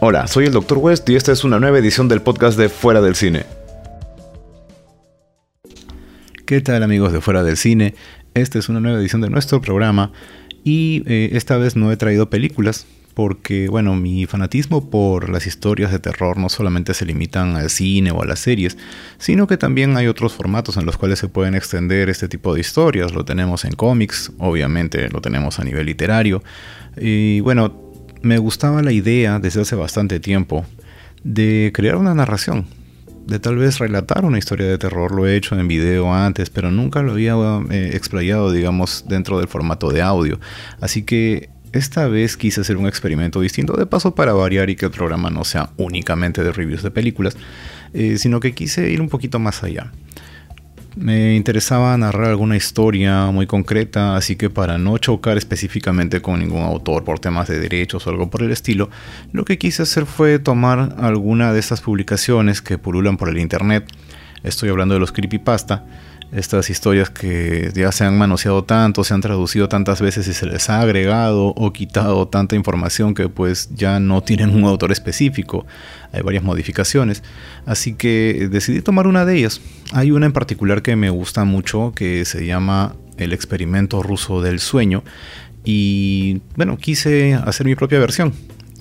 Hola, soy el Dr. West y esta es una nueva edición del podcast de Fuera del Cine. ¿Qué tal amigos de Fuera del Cine? Esta es una nueva edición de nuestro programa y eh, esta vez no he traído películas porque, bueno, mi fanatismo por las historias de terror no solamente se limitan al cine o a las series, sino que también hay otros formatos en los cuales se pueden extender este tipo de historias. Lo tenemos en cómics, obviamente lo tenemos a nivel literario. Y bueno, me gustaba la idea desde hace bastante tiempo de crear una narración, de tal vez relatar una historia de terror. Lo he hecho en video antes, pero nunca lo había eh, explayado, digamos, dentro del formato de audio. Así que esta vez quise hacer un experimento distinto, de paso para variar y que el programa no sea únicamente de reviews de películas, eh, sino que quise ir un poquito más allá. Me interesaba narrar alguna historia muy concreta, así que para no chocar específicamente con ningún autor por temas de derechos o algo por el estilo, lo que quise hacer fue tomar alguna de estas publicaciones que pululan por el internet. Estoy hablando de los creepypasta estas historias que ya se han manoseado tanto, se han traducido tantas veces y se les ha agregado o quitado tanta información que pues ya no tienen un autor específico. Hay varias modificaciones. Así que decidí tomar una de ellas. Hay una en particular que me gusta mucho que se llama El experimento ruso del sueño. Y bueno, quise hacer mi propia versión.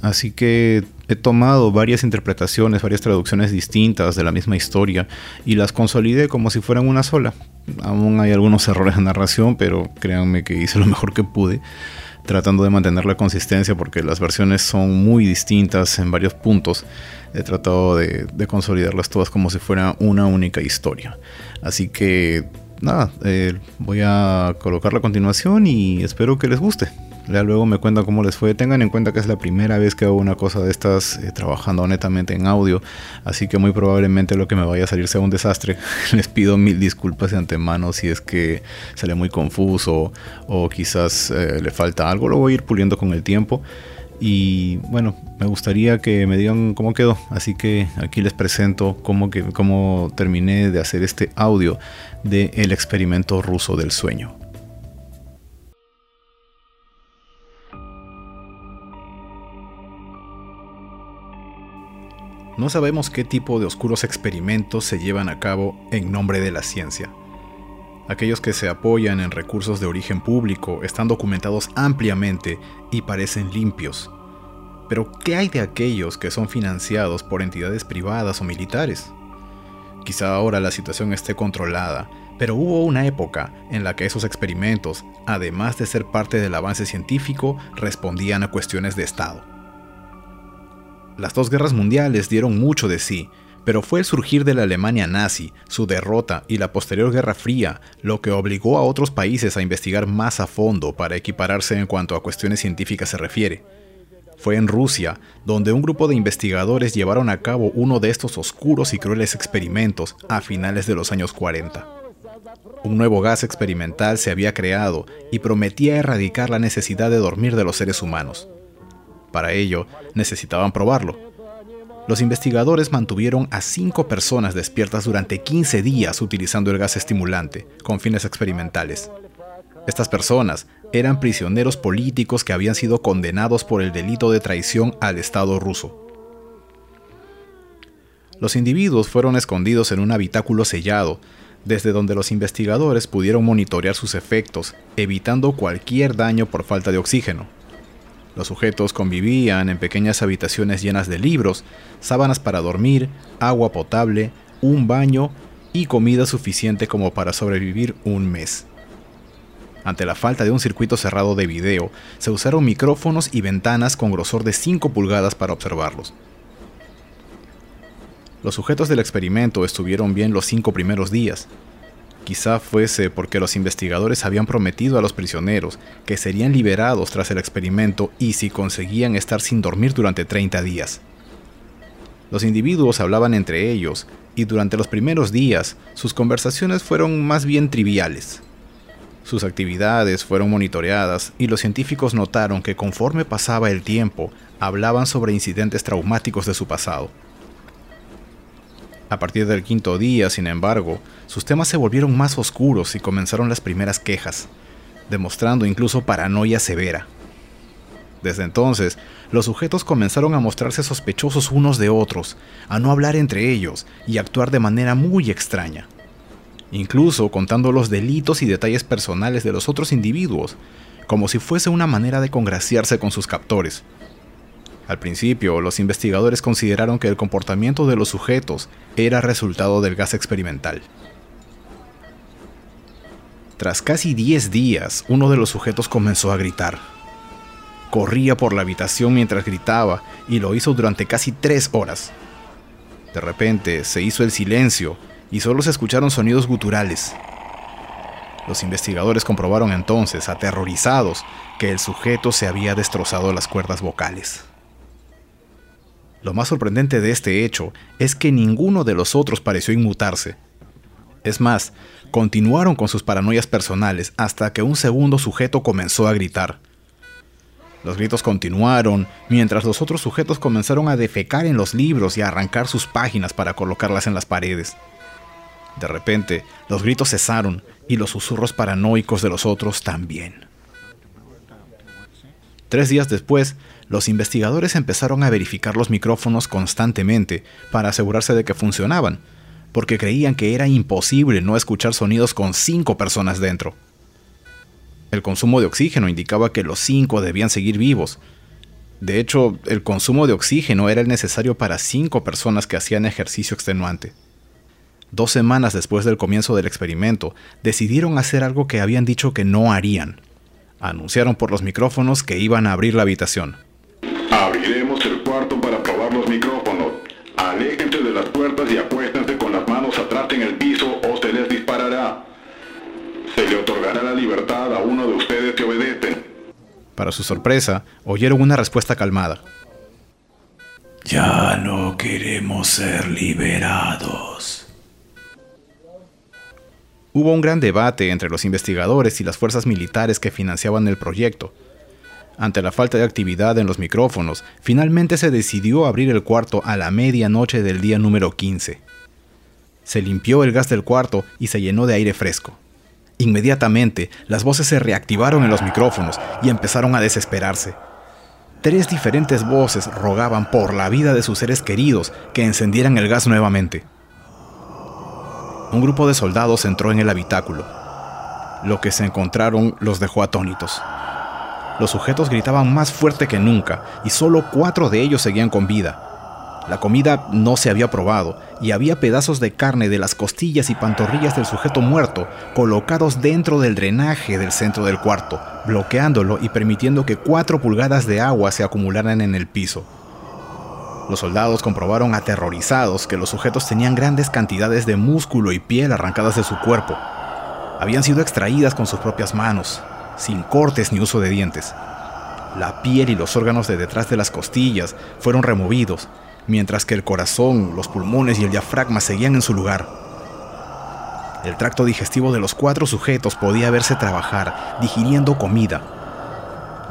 Así que he tomado varias interpretaciones, varias traducciones distintas de la misma historia y las consolidé como si fueran una sola. Aún hay algunos errores de narración, pero créanme que hice lo mejor que pude, tratando de mantener la consistencia porque las versiones son muy distintas en varios puntos. He tratado de, consolidarlas todas como si fuera una única historia. Así que nada, eh, voy a colocarla a continuación y espero que les guste. Luego me cuentan cómo les fue. Tengan en cuenta que es la primera vez que hago una cosa de estas eh, trabajando netamente en audio. Así que muy probablemente lo que me vaya a salir sea un desastre. les pido mil disculpas de antemano si es que sale muy confuso o quizás eh, le falta algo. Lo voy a ir puliendo con el tiempo. Y bueno, me gustaría que me digan cómo quedó. Así que aquí les presento cómo, que, cómo terminé de hacer este audio de El experimento ruso del sueño. No sabemos qué tipo de oscuros experimentos se llevan a cabo en nombre de la ciencia. Aquellos que se apoyan en recursos de origen público están documentados ampliamente y parecen limpios. Pero ¿qué hay de aquellos que son financiados por entidades privadas o militares? Quizá ahora la situación esté controlada, pero hubo una época en la que esos experimentos, además de ser parte del avance científico, respondían a cuestiones de Estado. Las dos guerras mundiales dieron mucho de sí, pero fue el surgir de la Alemania nazi, su derrota y la posterior Guerra Fría lo que obligó a otros países a investigar más a fondo para equipararse en cuanto a cuestiones científicas se refiere. Fue en Rusia donde un grupo de investigadores llevaron a cabo uno de estos oscuros y crueles experimentos a finales de los años 40. Un nuevo gas experimental se había creado y prometía erradicar la necesidad de dormir de los seres humanos. Para ello, necesitaban probarlo. Los investigadores mantuvieron a cinco personas despiertas durante 15 días utilizando el gas estimulante, con fines experimentales. Estas personas eran prisioneros políticos que habían sido condenados por el delito de traición al Estado ruso. Los individuos fueron escondidos en un habitáculo sellado, desde donde los investigadores pudieron monitorear sus efectos, evitando cualquier daño por falta de oxígeno. Los sujetos convivían en pequeñas habitaciones llenas de libros, sábanas para dormir, agua potable, un baño y comida suficiente como para sobrevivir un mes. Ante la falta de un circuito cerrado de video, se usaron micrófonos y ventanas con grosor de 5 pulgadas para observarlos. Los sujetos del experimento estuvieron bien los cinco primeros días, Quizá fuese porque los investigadores habían prometido a los prisioneros que serían liberados tras el experimento y si conseguían estar sin dormir durante 30 días. Los individuos hablaban entre ellos y durante los primeros días sus conversaciones fueron más bien triviales. Sus actividades fueron monitoreadas y los científicos notaron que conforme pasaba el tiempo hablaban sobre incidentes traumáticos de su pasado. A partir del quinto día, sin embargo, sus temas se volvieron más oscuros y comenzaron las primeras quejas, demostrando incluso paranoia severa. Desde entonces, los sujetos comenzaron a mostrarse sospechosos unos de otros, a no hablar entre ellos y actuar de manera muy extraña. Incluso contando los delitos y detalles personales de los otros individuos, como si fuese una manera de congraciarse con sus captores. Al principio, los investigadores consideraron que el comportamiento de los sujetos era resultado del gas experimental. Tras casi 10 días, uno de los sujetos comenzó a gritar. Corría por la habitación mientras gritaba y lo hizo durante casi tres horas. De repente se hizo el silencio y solo se escucharon sonidos guturales. Los investigadores comprobaron entonces, aterrorizados, que el sujeto se había destrozado las cuerdas vocales. Lo más sorprendente de este hecho es que ninguno de los otros pareció inmutarse. Es más, continuaron con sus paranoias personales hasta que un segundo sujeto comenzó a gritar. Los gritos continuaron, mientras los otros sujetos comenzaron a defecar en los libros y a arrancar sus páginas para colocarlas en las paredes. De repente, los gritos cesaron y los susurros paranoicos de los otros también. Tres días después, los investigadores empezaron a verificar los micrófonos constantemente para asegurarse de que funcionaban, porque creían que era imposible no escuchar sonidos con cinco personas dentro. El consumo de oxígeno indicaba que los cinco debían seguir vivos. De hecho, el consumo de oxígeno era el necesario para cinco personas que hacían ejercicio extenuante. Dos semanas después del comienzo del experimento, decidieron hacer algo que habían dicho que no harían. Anunciaron por los micrófonos que iban a abrir la habitación. Las puertas y acuéstense con las manos atrás en el piso o se les disparará. Se le otorgará la libertad a uno de ustedes que obedecen. Para su sorpresa, oyeron una respuesta calmada. Ya no queremos ser liberados. Hubo un gran debate entre los investigadores y las fuerzas militares que financiaban el proyecto. Ante la falta de actividad en los micrófonos, finalmente se decidió abrir el cuarto a la medianoche del día número 15. Se limpió el gas del cuarto y se llenó de aire fresco. Inmediatamente, las voces se reactivaron en los micrófonos y empezaron a desesperarse. Tres diferentes voces rogaban por la vida de sus seres queridos que encendieran el gas nuevamente. Un grupo de soldados entró en el habitáculo. Lo que se encontraron los dejó atónitos. Los sujetos gritaban más fuerte que nunca y solo cuatro de ellos seguían con vida. La comida no se había probado y había pedazos de carne de las costillas y pantorrillas del sujeto muerto colocados dentro del drenaje del centro del cuarto, bloqueándolo y permitiendo que cuatro pulgadas de agua se acumularan en el piso. Los soldados comprobaron aterrorizados que los sujetos tenían grandes cantidades de músculo y piel arrancadas de su cuerpo. Habían sido extraídas con sus propias manos, sin cortes ni uso de dientes. La piel y los órganos de detrás de las costillas fueron removidos mientras que el corazón, los pulmones y el diafragma seguían en su lugar. El tracto digestivo de los cuatro sujetos podía verse trabajar, digiriendo comida.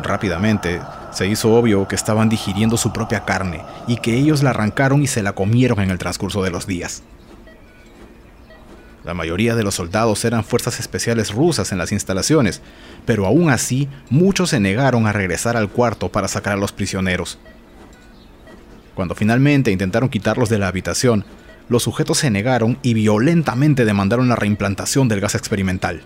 Rápidamente, se hizo obvio que estaban digiriendo su propia carne y que ellos la arrancaron y se la comieron en el transcurso de los días. La mayoría de los soldados eran fuerzas especiales rusas en las instalaciones, pero aún así muchos se negaron a regresar al cuarto para sacar a los prisioneros. Cuando finalmente intentaron quitarlos de la habitación, los sujetos se negaron y violentamente demandaron la reimplantación del gas experimental.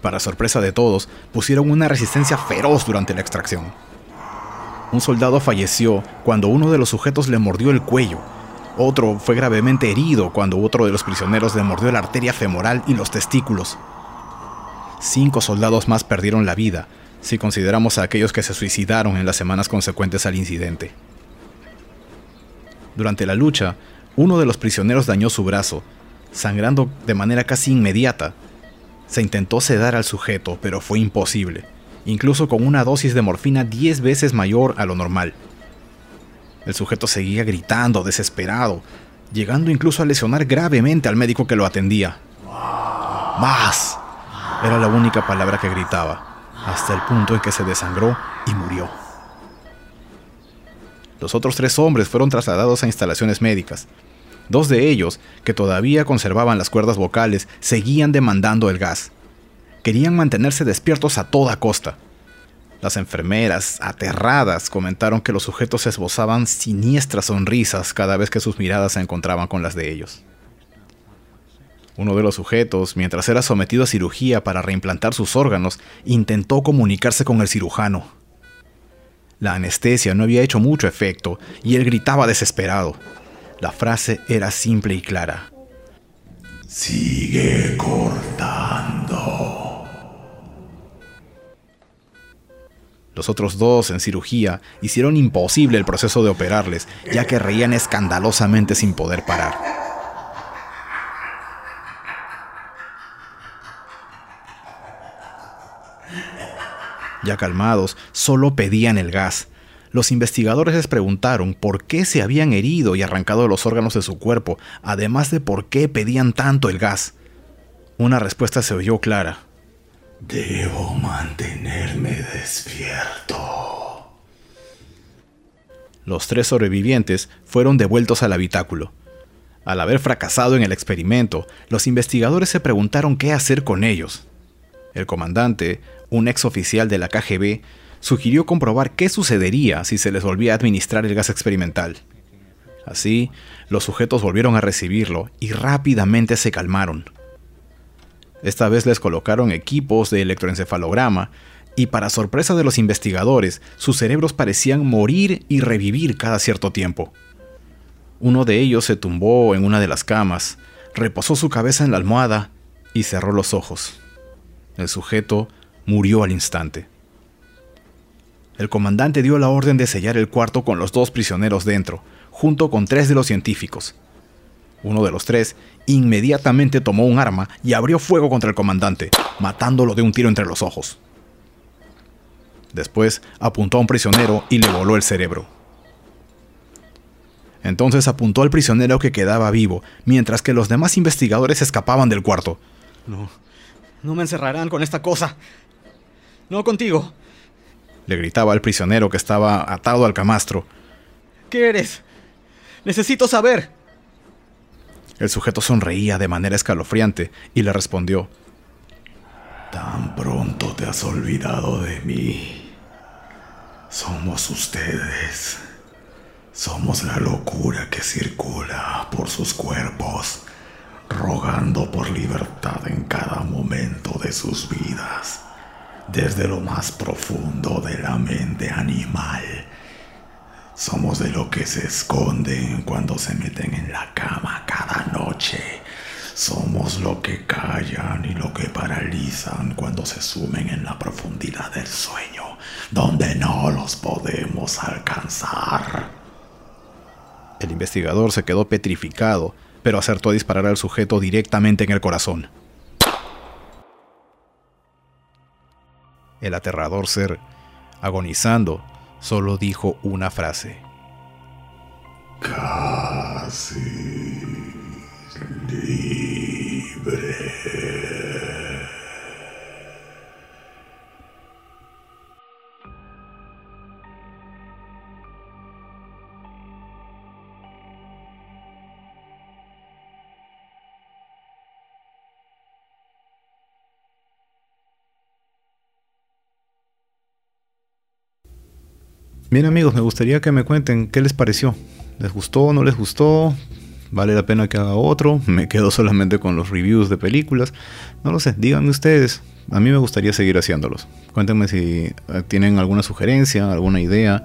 Para sorpresa de todos, pusieron una resistencia feroz durante la extracción. Un soldado falleció cuando uno de los sujetos le mordió el cuello. Otro fue gravemente herido cuando otro de los prisioneros le mordió la arteria femoral y los testículos. Cinco soldados más perdieron la vida, si consideramos a aquellos que se suicidaron en las semanas consecuentes al incidente. Durante la lucha, uno de los prisioneros dañó su brazo, sangrando de manera casi inmediata. Se intentó sedar al sujeto, pero fue imposible, incluso con una dosis de morfina 10 veces mayor a lo normal. El sujeto seguía gritando, desesperado, llegando incluso a lesionar gravemente al médico que lo atendía. ¡Más! Era la única palabra que gritaba hasta el punto en que se desangró y murió. Los otros tres hombres fueron trasladados a instalaciones médicas. Dos de ellos, que todavía conservaban las cuerdas vocales, seguían demandando el gas. Querían mantenerse despiertos a toda costa. Las enfermeras, aterradas, comentaron que los sujetos esbozaban siniestras sonrisas cada vez que sus miradas se encontraban con las de ellos. Uno de los sujetos, mientras era sometido a cirugía para reimplantar sus órganos, intentó comunicarse con el cirujano. La anestesia no había hecho mucho efecto y él gritaba desesperado. La frase era simple y clara. Sigue cortando. Los otros dos, en cirugía, hicieron imposible el proceso de operarles, ya que reían escandalosamente sin poder parar. Ya calmados, solo pedían el gas. Los investigadores les preguntaron por qué se habían herido y arrancado los órganos de su cuerpo, además de por qué pedían tanto el gas. Una respuesta se oyó clara. Debo mantenerme despierto. Los tres sobrevivientes fueron devueltos al habitáculo. Al haber fracasado en el experimento, los investigadores se preguntaron qué hacer con ellos. El comandante, un ex oficial de la KGB, sugirió comprobar qué sucedería si se les volvía a administrar el gas experimental. Así, los sujetos volvieron a recibirlo y rápidamente se calmaron. Esta vez les colocaron equipos de electroencefalograma y para sorpresa de los investigadores, sus cerebros parecían morir y revivir cada cierto tiempo. Uno de ellos se tumbó en una de las camas, reposó su cabeza en la almohada y cerró los ojos. El sujeto murió al instante. El comandante dio la orden de sellar el cuarto con los dos prisioneros dentro, junto con tres de los científicos. Uno de los tres inmediatamente tomó un arma y abrió fuego contra el comandante, matándolo de un tiro entre los ojos. Después apuntó a un prisionero y le voló el cerebro. Entonces apuntó al prisionero que quedaba vivo, mientras que los demás investigadores escapaban del cuarto. No, no me encerrarán con esta cosa. No contigo. Le gritaba al prisionero que estaba atado al camastro. ¿Qué eres? Necesito saber. El sujeto sonreía de manera escalofriante y le respondió. Tan pronto te has olvidado de mí. Somos ustedes. Somos la locura que circula por sus cuerpos, rogando por libertad en cada momento de sus vidas, desde lo más profundo de la mente animal. Somos de lo que se esconden cuando se meten en la cama cada noche. Somos lo que callan y lo cuando se sumen en la profundidad del sueño, donde no los podemos alcanzar. El investigador se quedó petrificado, pero acertó a disparar al sujeto directamente en el corazón. El aterrador ser, agonizando, solo dijo una frase. Casi libre. Bien amigos, me gustaría que me cuenten qué les pareció. ¿Les gustó? ¿No les gustó? ¿Vale la pena que haga otro? ¿Me quedo solamente con los reviews de películas? No lo sé, díganme ustedes. A mí me gustaría seguir haciéndolos. Cuéntenme si eh, tienen alguna sugerencia, alguna idea.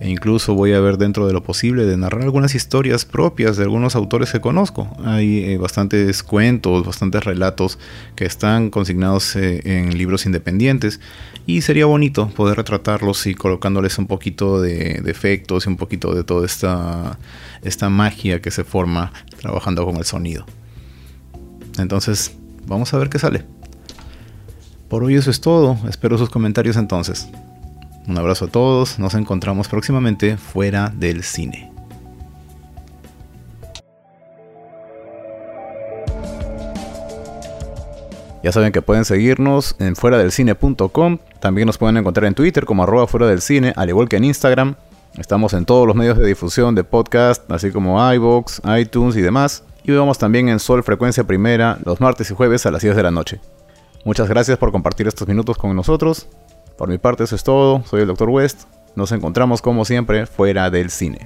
E incluso voy a ver dentro de lo posible de narrar algunas historias propias de algunos autores que conozco. Hay eh, bastantes cuentos, bastantes relatos que están consignados eh, en libros independientes. Y sería bonito poder retratarlos y colocándoles un poquito de, de efectos y un poquito de toda esta, esta magia que se forma trabajando con el sonido. Entonces, vamos a ver qué sale. Por hoy eso es todo. Espero sus comentarios entonces. Un abrazo a todos. Nos encontramos próximamente fuera del cine. Ya saben que pueden seguirnos en fuera del cine.com. También nos pueden encontrar en Twitter como arroba fuera del cine, al igual que en Instagram. Estamos en todos los medios de difusión de podcast, así como iVoox, iTunes y demás. Y vamos también en Sol Frecuencia Primera los martes y jueves a las 10 de la noche. Muchas gracias por compartir estos minutos con nosotros. Por mi parte eso es todo, soy el Dr. West, nos encontramos como siempre fuera del cine.